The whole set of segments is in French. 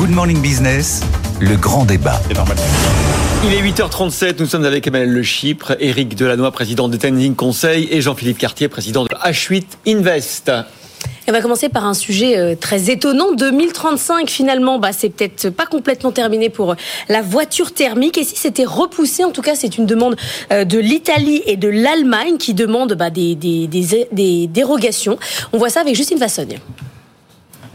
Good Morning Business, le grand débat. Il est 8h37, nous sommes avec Emmanuel Le Chypre, Éric Delannoy, président de Tending Conseil et Jean-Philippe Cartier, président de H8 Invest. On va commencer par un sujet euh, très étonnant. 2035, finalement, bah, c'est peut-être pas complètement terminé pour la voiture thermique. Et si c'était repoussé, en tout cas, c'est une demande euh, de l'Italie et de l'Allemagne qui demandent bah, des, des, des, des dérogations. On voit ça avec Justine Vassogne.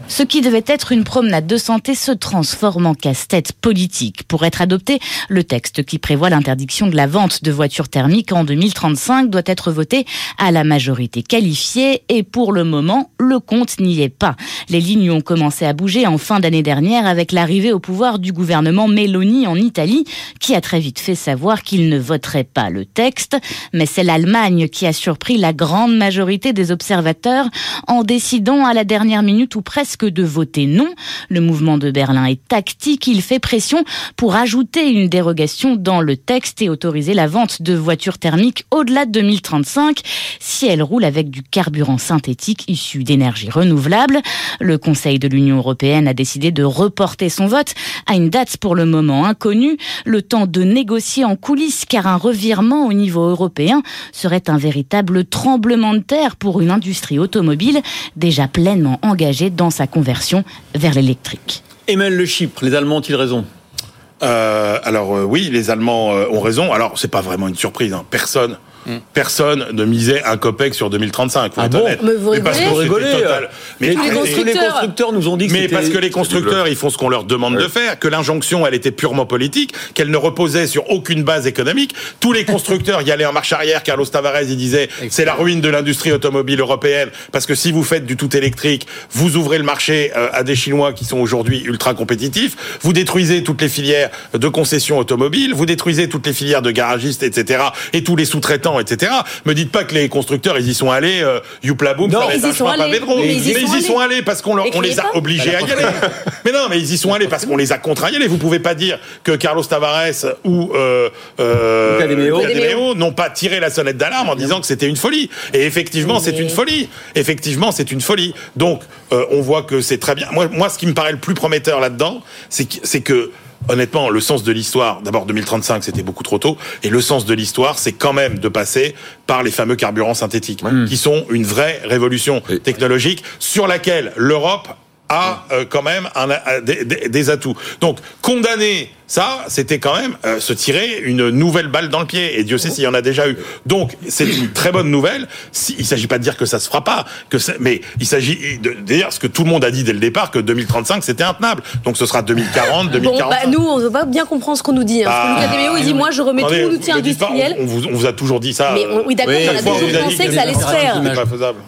Ce qui devait être une promenade de santé se transforme en casse-tête politique. Pour être adopté, le texte qui prévoit l'interdiction de la vente de voitures thermiques en 2035 doit être voté à la majorité qualifiée et pour le moment, le compte n'y est pas. Les lignes ont commencé à bouger en fin d'année dernière avec l'arrivée au pouvoir du gouvernement Meloni en Italie qui a très vite fait savoir qu'il ne voterait pas le texte. Mais c'est l'Allemagne qui a surpris la grande majorité des observateurs en décidant à la dernière minute ou presque que de voter non. Le mouvement de Berlin est tactique. Il fait pression pour ajouter une dérogation dans le texte et autoriser la vente de voitures thermiques au-delà de 2035 si elles roulent avec du carburant synthétique issu d'énergie renouvelable. Le Conseil de l'Union européenne a décidé de reporter son vote à une date pour le moment inconnue, le temps de négocier en coulisses car un revirement au niveau européen serait un véritable tremblement de terre pour une industrie automobile déjà pleinement engagée dans sa conversion vers l'électrique. Emmanuel Le Chypre, les Allemands ont-ils raison? Euh, alors euh, oui, les Allemands euh, ont raison. Alors c'est pas vraiment une surprise. Hein. Personne Mm. Personne ne misait un copec sur 2035. ah bon Mais vous rigolez, mais parce que les, constructeurs. nous ont dit que Mais parce que les constructeurs, ils font ce qu'on leur demande de faire, que l'injonction, elle était purement politique, qu'elle ne reposait sur aucune base économique. Tous les constructeurs y allaient en marche arrière. Carlos Tavares, il disait, c'est la ruine de l'industrie automobile européenne, parce que si vous faites du tout électrique, vous ouvrez le marché euh, à des Chinois qui sont aujourd'hui ultra compétitifs, vous détruisez toutes les filières de concession automobile, vous détruisez toutes les filières de garagistes, etc., et tous les sous-traitants etc. Me dites pas que les constructeurs, ils y sont allés, euh, youpla boum, non, ils y sont allés. Mais, ils y, sont, allés parce qu'on on les a obligés à y aller. mais non, mais ils y sont allés parce qu'on les a contraints à y aller. Vous pouvez pas dire que Carlos Tavares ou euh, euh, n'ont pas tiré la sonnette d'alarme en disant que c'était une folie. Et effectivement, c'est une folie. Effectivement, c'est une folie. Donc, euh, on voit que c'est très bien. Moi, moi, ce qui me paraît le plus prometteur là-dedans, c'est que honnêtement, le sens de l'histoire, d'abord 2035, c'était beaucoup trop tôt, et le sens de l'histoire, c'est quand même de passer par les fameux carburants synthétiques, qui sont une vraie révolution technologique sur laquelle l'Europe a euh, quand même un, des, des, atouts. Donc condamner ça, c'était quand même euh, se tirer une nouvelle balle dans le pied. Et Dieu sait s'il y en a déjà eu. Donc, c'est une très bonne nouvelle. Il s'agit pas de dire que ça se fera pas, que mais il s'agit de dire ce que tout le monde a dit dès le départ que 2035 c'était intenable. Donc, ce sera 2040, 2040. Bon, bah, nous, on ne va bien comprendre ce qu'on nous dit. Hein, parce que Lucas bah, il dit moi, je remets tout l'outil industriel. On, vous, on, vous, a toujours dit ça. Mais oui, d'accord, on a toujours pensé que ça allait se faire.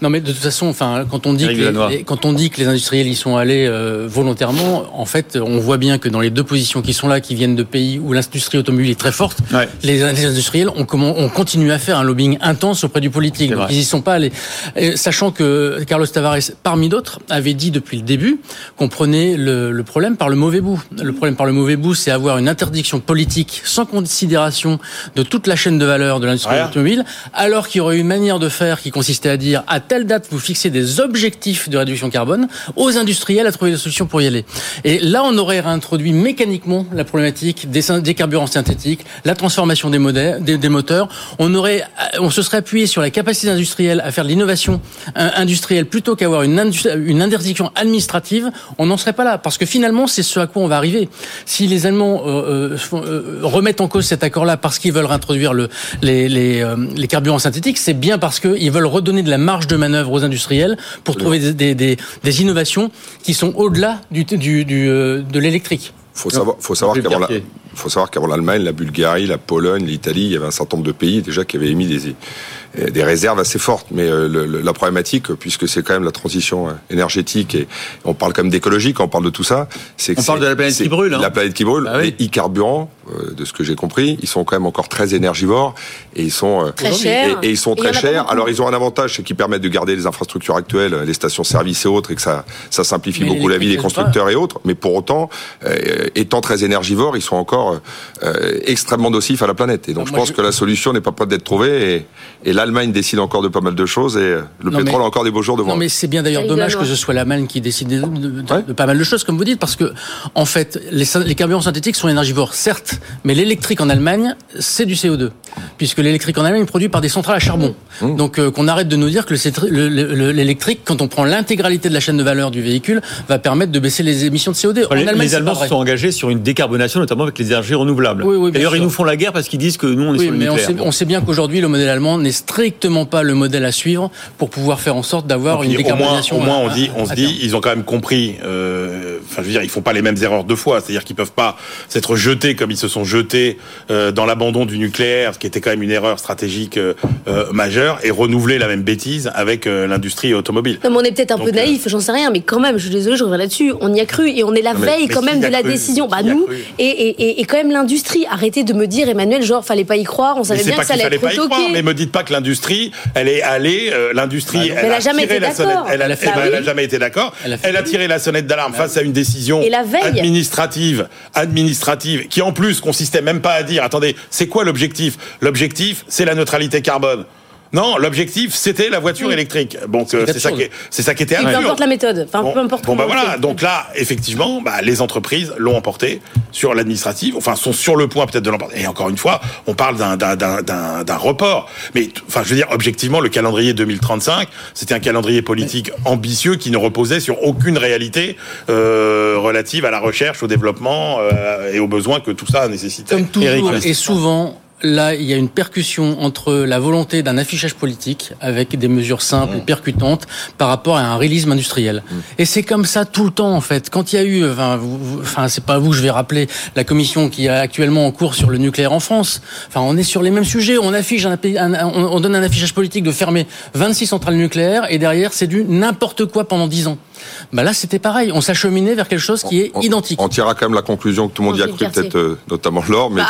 Non, mais de toute façon, enfin, quand on dit que les, quand on dit que les industriels y sont allés euh, volontairement, en fait, on voit bien que dans les deux positions qui sont là, qui viennent de pays où l'industrie automobile est très forte, les, industriels ont, on continue à faire un lobbying intense auprès du politique. Donc, ils y sont pas allés. sachant que Carlos Tavares, parmi d'autres, avait dit depuis le début qu'on prenait le, le, problème par le mauvais bout. Le problème par le mauvais bout, c'est avoir une interdiction politique sans considération de toute la chaîne de valeur de l'industrie automobile, alors qu'il y aurait une manière de faire qui consistait à dire à telle date vous fixez des objectifs de réduction carbone aux industriels à trouver des solutions pour y aller. Et là, on aurait réintroduit mécaniquement la problématique des, carburants synthétiques, la transformation des, des, moteurs. On aurait, euh, on se serait appuyé sur la capacité industrielle à faire de l'innovation euh, industrielle plutôt qu'avoir une, une interdiction administrative. On n'en serait pas là parce que finalement, c'est ce à quoi on va arriver. Si les Allemands euh, remettent en cause cet accord-là parce qu'ils veulent réintroduire le, les, les, les carburants synthétiques, c'est bien parce qu'ils veulent redonner de la marge de manœuvre aux industriels pour trouver des, des, des innovations qui sont au-delà du, du, du, de l'électrique faut savoir, faut savoir qu'avant la, faut savoir qu'avant l'Allemagne, la Bulgarie, la Pologne, l'Italie, il y avait un certain nombre de pays déjà qui avaient émis des, euh, des réserves assez fortes. Mais euh, la problématique, puisque c'est quand même la transition euh, énergétique et on parle quand même d'écologie quand on parle de tout ça, c'est que on parle de la planète qui brûle. Hein. La planète qui brûle. Bah les e-carburants de ce que j'ai compris, ils sont quand même encore très énergivores et ils sont très chers. Et, ils sont très chers. Alors ils ont un avantage, c'est qu'ils permettent de garder les infrastructures actuelles, les stations-service et autres, et que ça, ça simplifie beaucoup la vie des constructeurs et autres. Mais pour autant, étant très énergivores, ils sont encore extrêmement docifs à la planète. Et donc je pense que la solution n'est pas prête d'être trouvée. Et, et l'Allemagne décide encore de pas mal de choses et le pétrole a encore des beaux jours devant. Non, mais c'est bien d'ailleurs dommage que ce soit l'Allemagne qui décide de, pas mal de choses, comme vous dites, parce que en fait, les, les carburants synthétiques sont énergivores, certes, mais l'électrique en Allemagne, c'est du CO2, puisque l'électrique en Allemagne est produit par des centrales à charbon. Mmh. Donc euh, qu'on arrête de nous dire que l'électrique, quand on prend l'intégralité de la chaîne de valeur du véhicule, va permettre de baisser les émissions de CO2. En les, Allemagne, les Allemands se sont engagés sur une décarbonation, notamment avec les énergies renouvelables. D'ailleurs, ils nous font la guerre parce qu'ils disent que nous, on est sur le mais nucléaire. On sait, on sait bien qu'aujourd'hui, le modèle allemand n'est strictement pas le modèle à suivre pour pouvoir faire en sorte d'avoir une décarbonisation. Au moins, on dit, on se dit, ils ont quand même compris. Euh, enfin, je veux dire, ils font pas les mêmes erreurs deux fois. C'est-à-dire qu'ils peuvent pas s'être jetés comme ils se sont jetés euh, dans l'abandon du nucléaire, ce qui était quand même une erreur stratégique euh, majeure, et renouveler la même bêtise avec l'industrie automobile. on est peut-être un peu naïf, j'en sais rien, mais quand même, je suis désolé, je reviens là-dessus. On y a cru et on est la veille quand même de la décision. Bah nous et, et, et, quand même l'industrie. Arrêtez de me dire, Emmanuel, genre fallait pas y croire. On savait bien que ça allait être pas y croire, Mais me dites pas que l'industrie, elle est allée, l'industrie, bah elle, a jamais été d'accord. Elle, a, bah jamais été d'accord. Elle, a tiré la sonnette d'alarme bah face à une décision administrative, administrative, qui en plus consistait même pas à dire, attendez, c'est quoi l'objectif? L'objectif, c'est la neutralité carbone. Non, l'objectif c'était la voiture électrique. Donc euh, c'est ça qui c'est ça qui était Peu importe la méthode, enfin bon, peu importe. Bon bah voilà, donc là effectivement, bah, les entreprises l'ont emporté sur l'administrative, enfin sont sur le point peut-être de l'emporter. Et encore une fois, on parle d'un d'un d'un report, mais enfin je veux dire objectivement le calendrier 2035, c'était un calendrier politique ambitieux qui ne reposait sur aucune réalité euh, relative à la recherche, au développement euh, et aux besoins que tout ça nécessitait. Comme toujours et souvent là, il y a une percussion entre la volonté d'un affichage politique avec des mesures simples et mmh. percutantes par rapport à un réalisme industriel. Mmh. Et c'est comme ça tout le temps, en fait. Quand il y a eu, enfin, enfin c'est pas vous, je vais rappeler la commission qui est actuellement en cours sur le nucléaire en France. Enfin, on est sur les mêmes sujets. On affiche, un, on donne un affichage politique de fermer 26 centrales nucléaires et derrière, c'est du n'importe quoi pendant 10 ans. Bah là, c'était pareil. On s'acheminait vers quelque chose qui est identique. On tirera quand même la conclusion que tout le monde y a cru, peut-être euh, notamment l'or, mais bah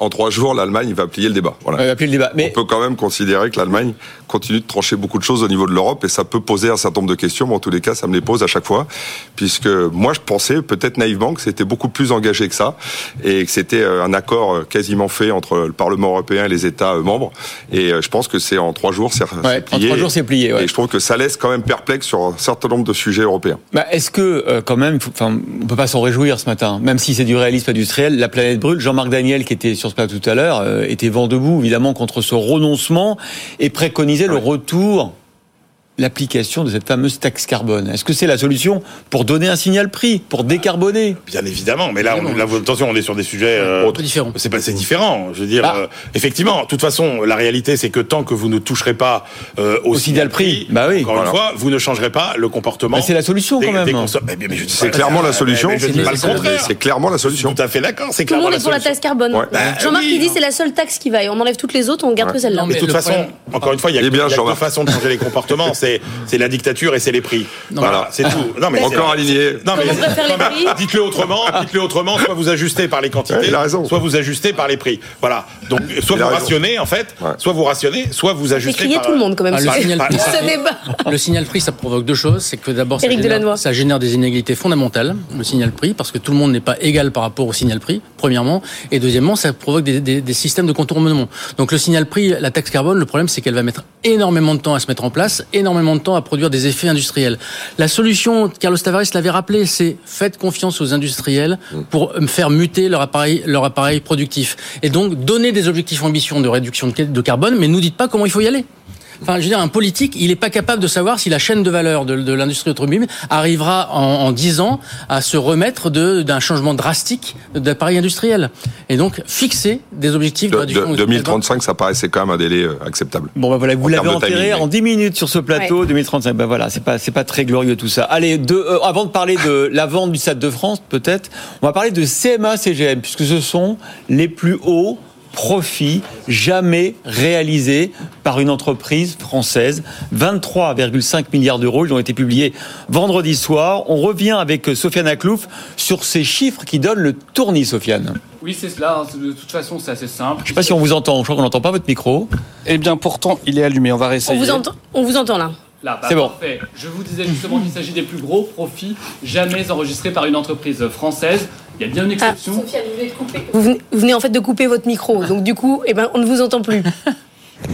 en, trois, jours, l'Allemagne va plier le débat. Voilà. plier le débat. Mais... On peut quand même considérer que l'Allemagne continue de trancher beaucoup de choses au niveau de l'Europe et ça peut poser un certain nombre de questions, mais en tous les cas, ça me les pose à chaque fois, puisque moi, je pensais peut-être naïvement que c'était beaucoup plus engagé que ça et que c'était euh, un accord euh, quasiment fait entre le Parlement européen et les États membres. Et je pense que c'est en trois jours, c'est plié. En trois jours, c'est plié. Et je trouve que ça laisse quand même perplexe sur certain nombre de sujets européens. Bah, Est-ce que, euh, quand même, enfin, on peut pas s'en réjouir ce matin, même si c'est du réalisme industriel, la planète brûle. Jean-Marc Daniel, qui était sur ce plateau tout à l'heure, euh, était vent debout, évidemment, contre ce renoncement et le retour l'application de cette fameuse taxe carbone Est-ce que c'est la solution pour donner un signal prix, pour décarboner? Bien évidemment, mais là, on, attention, on est sur des sujets euh, différents. C'est pas, c'est différent. Je veux dire, ah. euh, effectivement, de toute façon, la réalité, c'est que tant que vous ne toucherez pas euh, au, signal prix, bah oui, encore une fois, vous ne changerez pas le comportement. c'est la solution quand même. C'est clairement la solution. C'est clairement la solution. Tout à fait d'accord. C'est Tout le monde est pour la taxe carbone. Bah Jean-Marc qui dit c'est la seule taxe qui va. On enlève toutes les autres, on garde que celle-là. De toute façon, encore une fois, il y a deux façons de changer les comportements c'est la dictature et c'est les prix. voilà, c'est tout. Non mais encore aligné. Non mais, dites-le autrement, dites-le autrement, soit vous ajustez par les quantités, soit vous ajustez par les prix. Voilà. Donc soit vous rationnez en fait, soit vous rationnez, soit vous ajustez par tout le monde quand même. Ah, le, signal prix, le signal prix ça provoque deux choses, c'est que d'abord ça, ça, génère des inégalités fondamentales, le signal prix parce que tout le monde n'est pas égal par rapport au signal prix premièrement et deuxièmement ça provoque des, des, des systèmes de contournement. Donc le signal prix, la taxe carbone, le problème c'est qu'elle va mettre énormément de temps à se mettre en place, énormément de temps à produire des effets industriels. La solution, Carlos Tavares l'avait rappelé, c'est faites confiance aux industriels pour faire muter leur appareil, leur appareil productif. Et donc, donner des objectifs ambitieux de réduction de carbone, mais nous dites pas comment il faut y aller. Enfin, je veux dire, un politique, il n'est pas capable de savoir si la chaîne de valeur de, de l'industrie automobile arrivera en, en 10 ans à se remettre d'un changement drastique d'appareil industriel. Et donc, fixer des objectifs de, réduction. De, 2035, ça paraissait quand même un délai euh, acceptable. Bon, ben voilà, vous l'avez enterré en 10 minutes sur ce plateau, 2035. Ben voilà, c'est pas, c'est pas très glorieux tout ça. Allez, de, euh, avant de parler de la vente du Stade de France, peut-être, on va parler de CMA-CGM, puisque ce sont les plus hauts profit jamais réalisé par une entreprise française. 23,5 milliards d'euros, ils ont été publiés vendredi soir. On revient avec Sofiane Aklouf sur ces chiffres qui donnent le tournis, Sofiane. Oui, c'est cela. De toute façon, c'est assez simple. Je ne sais pas si on vous entend. Je crois qu'on n'entend pas votre micro. Eh bien, pourtant, il est allumé. On va réessayer. On vous entend, on vous entend là. Là, bah, c'est bon. Je vous disais justement qu'il s'agit des plus gros profits jamais enregistrés par une entreprise française. Il y a bien une exception. Ah, Sophia, vous venez, de couper. Vous venez, en fait de couper votre micro, donc du coup, eh ben, on ne vous entend plus.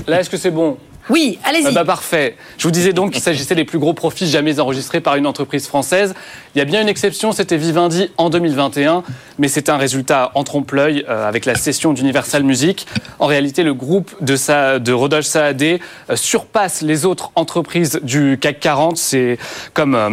Là, est-ce que c'est bon? Oui, allez-y. Ah bah parfait. Je vous disais donc qu'il s'agissait des plus gros profits jamais enregistrés par une entreprise française. Il y a bien une exception, c'était Vivendi en 2021, mais c'est un résultat en trompe-l'œil euh, avec la cession d'Universal Music. En réalité, le groupe de, Rodolphe Saadé euh, surpasse les autres entreprises du CAC 40. C'est comme... Euh,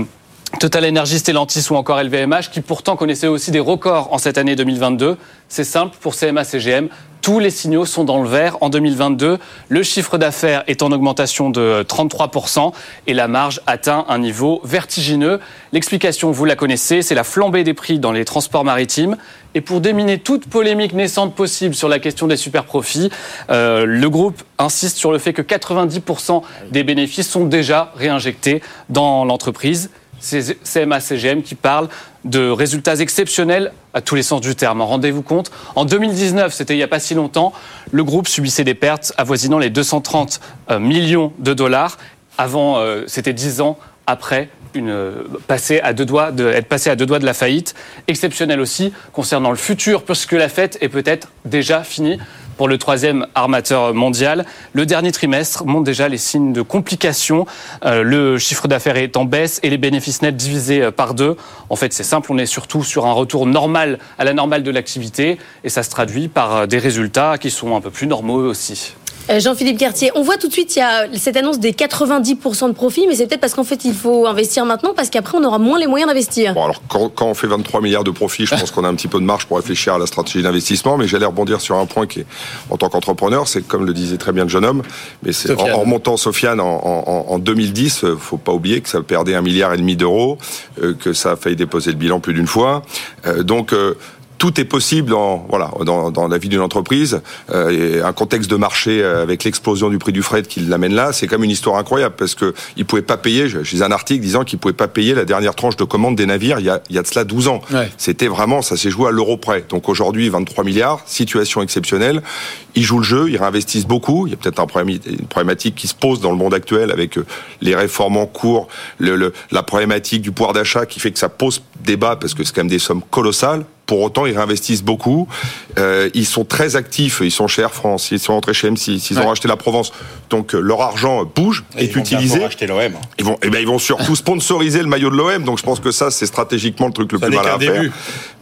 Total Energy, Stellantis ou encore LVMH, qui pourtant connaissaient aussi des records en cette année 2022. C'est simple, pour CMA CGM, tous les signaux sont dans le vert en 2022. Le chiffre d'affaires est en augmentation de 33% et la marge atteint un niveau vertigineux. L'explication, vous la connaissez, c'est la flambée des prix dans les transports maritimes. Et pour déminer toute polémique naissante possible sur la question des super profits, euh, le groupe insiste sur le fait que 90% des bénéfices sont déjà réinjectés dans l'entreprise. C'est CMA-CGM qui parle de résultats exceptionnels à tous les sens du terme. Rendez-vous compte, en 2019, c'était il n'y a pas si longtemps, le groupe subissait des pertes avoisinant les 230 euh, millions de dollars. Avant, euh, c'était 10 ans après une, euh, passer à deux doigts de, être passé à deux doigts de la faillite. Exceptionnel aussi concernant le futur, puisque la fête est peut-être déjà finie pour le troisième armateur mondial. Le dernier trimestre montre déjà les signes de complications. Euh, le chiffre d'affaires est en baisse et les bénéfices nets divisés euh, par deux. En fait, c'est simple, on est surtout sur un retour normal à la normale de l'activité et ça se traduit par euh, des résultats qui sont un peu plus normaux aussi. Euh, Jean-Philippe Cartier, on voit tout de suite, il y a cette annonce des 90% de profit, mais c'est peut-être parce qu'en fait, il faut investir maintenant, parce qu'après, on aura moins les moyens d'investir. Bon, alors, quand, on fait 23 milliards de profit, je pense qu'on a un petit peu de marge pour réfléchir à la stratégie d'investissement, mais j'allais rebondir sur un point qui est, en tant qu'entrepreneur, c'est comme le disait très bien le jeune homme, mais c'est en, remontant Sofiane en, en, 2010, euh, faut pas oublier que ça perdait un milliard et demi d'euros, euh, que ça a failli déposer le bilan plus d'une fois. donc, tout est possible dans voilà dans, dans la vie d'une entreprise. Euh, un contexte de marché euh, avec l'explosion du prix du fret qui l'amène là, c'est quand même une histoire incroyable parce que il pouvait pas payer. J'ai un article disant qu'il pouvait pas payer la dernière tranche de commande des navires il y a, il y a de cela 12 ans. C'était vraiment ça s'est joué à l'euro près. Donc aujourd'hui 23 milliards, situation exceptionnelle. Ils jouent le jeu, ils réinvestissent beaucoup. Il y a peut-être un problème, une problématique qui se pose dans le monde actuel avec euh, les réformes en cours, le, le, la problématique du pouvoir d'achat qui fait que ça pose débat parce que c'est quand même des sommes colossales. Pour autant, ils réinvestissent beaucoup. Euh, ils sont très actifs. Ils sont chez Air France. Ils sont rentrés chez M6. Ils ont racheté la Provence. Donc euh, leur argent bouge, et est utilisé. Acheter l'OM. Ils vont, eh ben, ils vont surtout sponsoriser le maillot de l'OM. Donc je pense que ça, c'est stratégiquement le truc le plus malin à faire.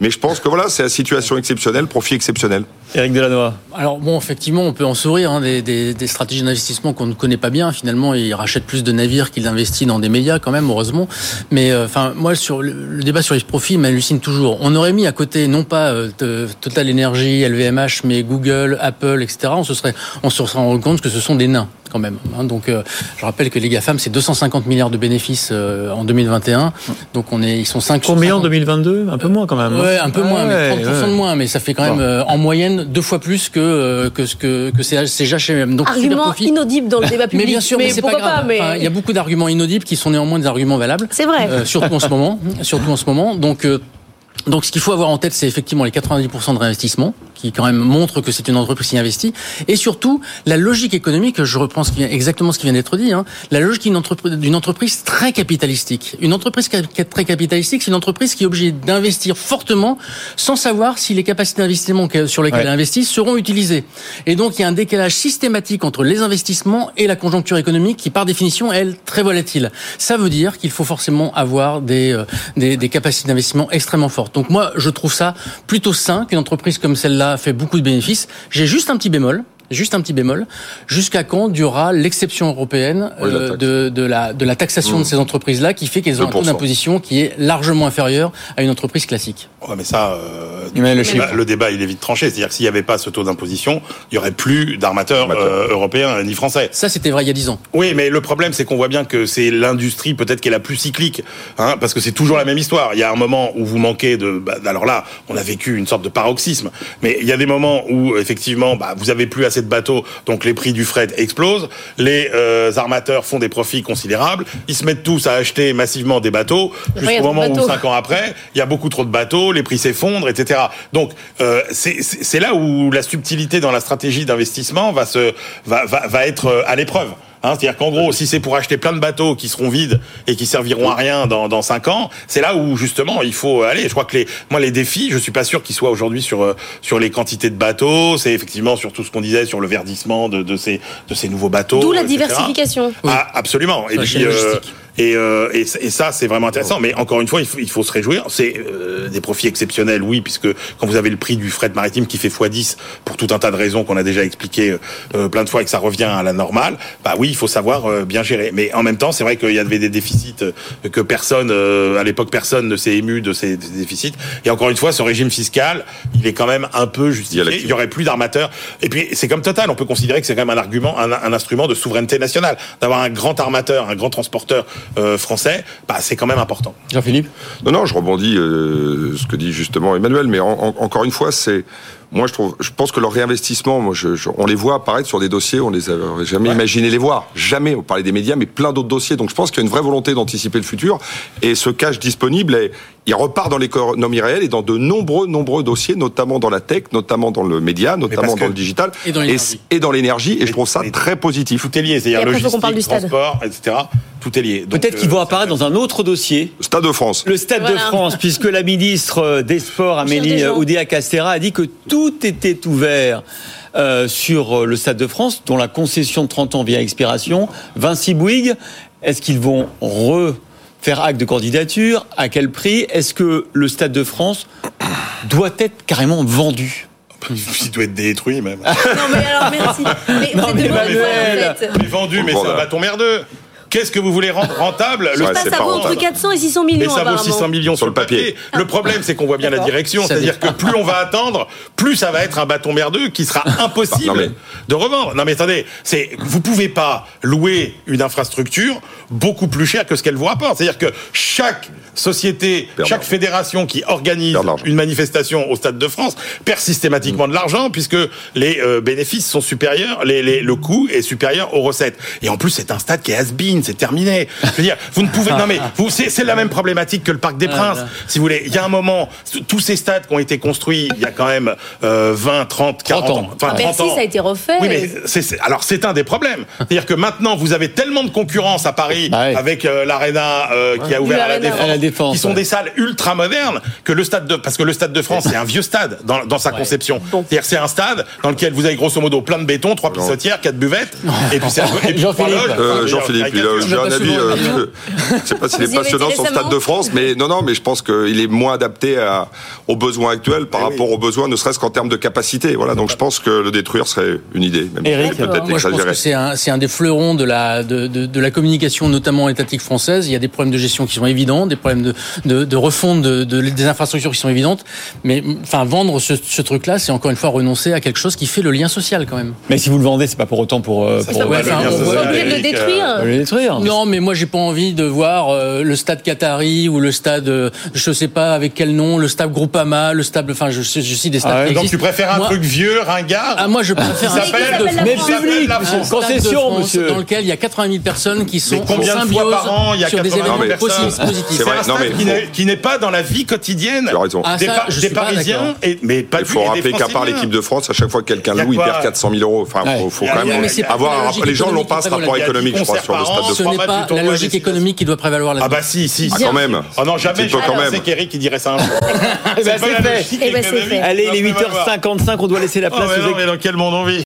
Mais je pense que voilà, c'est la situation exceptionnelle, profit exceptionnel. Éric Delannoy. Alors bon, effectivement, on peut en sourire hein, des, des, des, stratégies d'investissement qu'on ne connaît pas bien. Finalement, ils rachètent plus de navires qu'ils investissent dans des médias, quand même, heureusement. Mais euh, enfin, moi, sur le, débat sur les profits m'hallucine toujours. On aurait mis à côté non pas euh, Total Energy, LVMH, mais Google, Apple, etc. On se serait, on se serait rendu compte que ce sont des nains quand même. Hein. Donc, euh, je rappelle que les GAFAM, c'est 250 milliards de bénéfices euh, en 2021. Donc, on est, ils sont 5 Combien en 2022 Un peu moins quand même. Hein. Ouais, un peu moins, mais 30% de moins. Mais ça fait quand même euh, en moyenne deux fois plus que que ce que que c'est GHM. Donc, Argument inaudible dans le débat public. mais bien sûr, mais, c'est pas grave. mais... il y a beaucoup d'arguments inaudibles qui sont néanmoins des arguments valables. C'est vrai. surtout en ce moment. Surtout en ce moment. Donc donc, ce qu'il faut avoir en tête, c'est effectivement les 90% de réinvestissement, qui quand même montre que c'est une entreprise qui investit, et surtout la logique économique. Je reprends ce qui vient, exactement ce qui vient d'être dit. Hein, la logique d'une entreprise, d'une entreprise très capitalistique. Une entreprise très capitalistique, c'est une entreprise qui est obligée d'investir fortement, sans savoir si les capacités d'investissement sur lesquelles elle investit seront utilisées. Et donc, il y a un décalage systématique entre les investissements et la conjoncture économique, qui par définition est elle très volatile. Ça veut dire qu'il faut forcément avoir des, euh, des, des capacités d'investissement extrêmement fortes. Donc moi, je trouve ça plutôt sain qu'une entreprise comme celle-là fait beaucoup de bénéfices. J'ai juste un petit bémol juste un petit bémol, jusqu'à quand durera l'exception européenne euh, de, de, la, de la taxation de mmh. ces entreprises-là qui fait qu'elles ont un taux d'imposition qui est largement inférieur à une entreprise classique? Ouais, mais ça, euh, le, débat, il est vite tranché. C'est-à-dire que s'il n'y avait pas ce taux d'imposition, il n'y aurait plus d'armateurs euh, européens ni français. Ça, c'était vrai il y a 10 ans. Oui, mais le problème, c'est qu'on voit bien que c'est l'industrie peut-être qui est la plus cyclique, hein, parce que c'est toujours la même histoire. Il y a un moment où vous manquez de... Bah, alors là, on a vécu une sorte de paroxysme, mais il y a des moments où, effectivement, bah, vous avez plus assez de bateaux, donc les prix du fret explosent, les euh, armateurs font des profits considérables, ils se mettent tous à acheter massivement des bateaux, jusqu'au moment où, cinq ans après, il y a beaucoup trop de bateaux, les prix s'effondrent, etc. Donc, euh, c'est là où la subtilité dans la stratégie d'investissement va, se, va, va, va être euh, à l'épreuve. Hein, C'est-à-dire qu'en gros, si c'est pour acheter plein de bateaux qui seront vides et qui serviront à rien dans, dans 5 ans, c'est là où justement il faut aller. Je crois que les, moi les défis, je suis pas sûr qu'ils soient aujourd'hui sur euh, sur les quantités de bateaux. C'est effectivement sur tout ce qu'on disait sur le verdissement de, de ces de ces nouveaux bateaux. D'où la diversification. Ah, absolument. Et puis et, euh, et, et, ça, c'est vraiment intéressant. Mais encore une fois, il faut, il faut se réjouir. C'est euh, des profits exceptionnels, oui, puisque quand vous avez le prix du fret maritime qui fait x10 pour tout un tas de raisons qu'on a déjà expliqué euh, plein de fois et que ça revient à la normale, bah oui, il faut savoir euh, bien gérer. Mais en même temps, c'est vrai qu'il y avait des déficits euh, que personne, à l'époque, personne ne s'est ému de ces, déficits. Et encore une fois, ce régime fiscal, il est quand même un peu justifié. Il y, aurait plus d'armateurs. Et puis, c'est comme Total. On peut considérer que c'est quand même un argument, un, un instrument de souveraineté nationale, d'avoir un grand armateur, un grand transporteur euh, français, bah, c'est quand même important. Jean-Philippe? Non, non, je rebondis euh, ce que dit justement Emmanuel, mais encore une fois, c'est moi, je trouve, je pense que leur réinvestissement, moi, je, on les voit apparaître sur des dossiers, on les avait jamais imaginé les voir, jamais. On parlait des médias, mais plein d'autres dossiers. Donc, je pense qu'il y a une vraie volonté d'anticiper le futur. Et ce cash disponible, est, il repart dans l'économie réelle et dans de nombreux, nombreux dossiers, notamment dans la tech, notamment dans le média, notamment dans le digital et dans l'énergie. Et, dans l'énergie. Et, je trouve ça très positif. Tout est lié, c'est-à-dire logistique, transport, etc. Tout est lié. Peut-être qu'ils vont euh, apparaître dans un autre dossier. Stade de France. Le Stade de France, puisque la ministre des Sports, Amélie Oudéa-Castera, a dit que tout était ouvert euh, sur le Stade de France, dont la concession de 30 ans vient expiration. Vinci Bouygues, est-ce qu'ils vont refaire acte de candidature? À quel prix? Est-ce que le Stade de France doit être carrément vendu? Il doit être détruit même. non mais alors merci. Mais non, mais, mais vendu, mais c'est un bâton merdeux. Qu'est-ce que vous voulez rendre rentable Le ça, ça vaut entre 400 et 600 millions. Mais ça vaut 600 millions sur le papier. Le problème, c'est qu'on voit bien la direction. C'est-à-dire que plus on va attendre, plus ça va être un bâton merdeux qui sera impossible de revendre. Non mais attendez, c'est vous pouvez pas louer une infrastructure beaucoup plus cher que ce qu'elle vous rapporte. C'est-à-dire que chaque société, chaque fédération qui organise une manifestation au Stade de France perd systématiquement de l'argent puisque les euh, bénéfices sont supérieurs, les, le coût est supérieur aux recettes. Et en plus, c'est un stade qui est has-been, c'est terminé. Je veux dire, vous ne pouvez. Non mais vous, c'est la même problématique que le Parc des Princes. Si vous voulez, il y a un moment, tous ces stades qui ont été construits il y a quand même 20, 30, 40 ans. Enfin, 30 Merci, ça a été refait. Oui, mais c'est, alors c'est un des problèmes. C'est-à-dire que maintenant, vous avez tellement de concurrence à Paris bah avec euh, l'Arena euh, qui a ouvert à la, défense, qui sont des salles ultra modernes que le stade de parce que le stade de France c'est un vieux stade dans, dans sa conception. C'est-à-dire c'est un stade dans lequel vous avez grosso modo plein de béton, trois pissotières, quatre buvettes et puis c'est Jean-Philippe. Jean-Philippe, j'ai un avis. Euh, je sais pas s'il est passionnant sur le stade de France, mais non, non, mais je pense qu'il est moins adapté à, aux besoins actuels par eh rapport aux besoins, ne serait-ce qu'en termes de capacité. Voilà, donc je pense que le détruire serait une idée. Même peut-être exagéré. C'est un, un, des fleurons de la de, de, de la communication, notamment étatique française. Il y a des problèmes de gestion qui sont évidents, des problèmes de, de, de refonte de, des infrastructures qui sont évidentes. Mais enfin, vendre ce, ce truc-là, c'est encore une fois renoncer à quelque chose qui fait le lien social quand même. Mais si vous le vendez, c'est pas pour autant pour. Euh, pour ouais, enfin, on le détruire. le détruire. Non, mais moi j'ai pas envie de voir euh, le stade Qatari ou le stade, euh, je sais pas avec quel nom, le stade Groupama, le stade, enfin je, je, je des stades. Ah qui donc tu préfères un truc vieux, ringard Ah moi je préfère un stade de mais public, concession, monsieur, dans lequel il y a 80 000 personnes qui sont combien en symbiose par an, il y a sur des événements positifs. C'est un stade qui n'est pas dans la vie quotidienne. Ah, des Parisiens. Mais pas il faut rappeler qu'à part l'équipe de France, à chaque fois que quelqu'un loue, il perd 400 000 euros. Enfin, faut quand même avoir. Les gens n'ont pas ce rapport économique, je crois, sur le stade de. Ce n'est pas la logique économique qui doit prévaloir là Ah bah si, si. Ah quand même. Oh non, jamais. C'est qu'Eric qui dirait ça un jour. Eh ben, c'est fait. Eh ben, Allez, il est 8h55, on doit laisser la place. Oh, mais dans quel monde on vit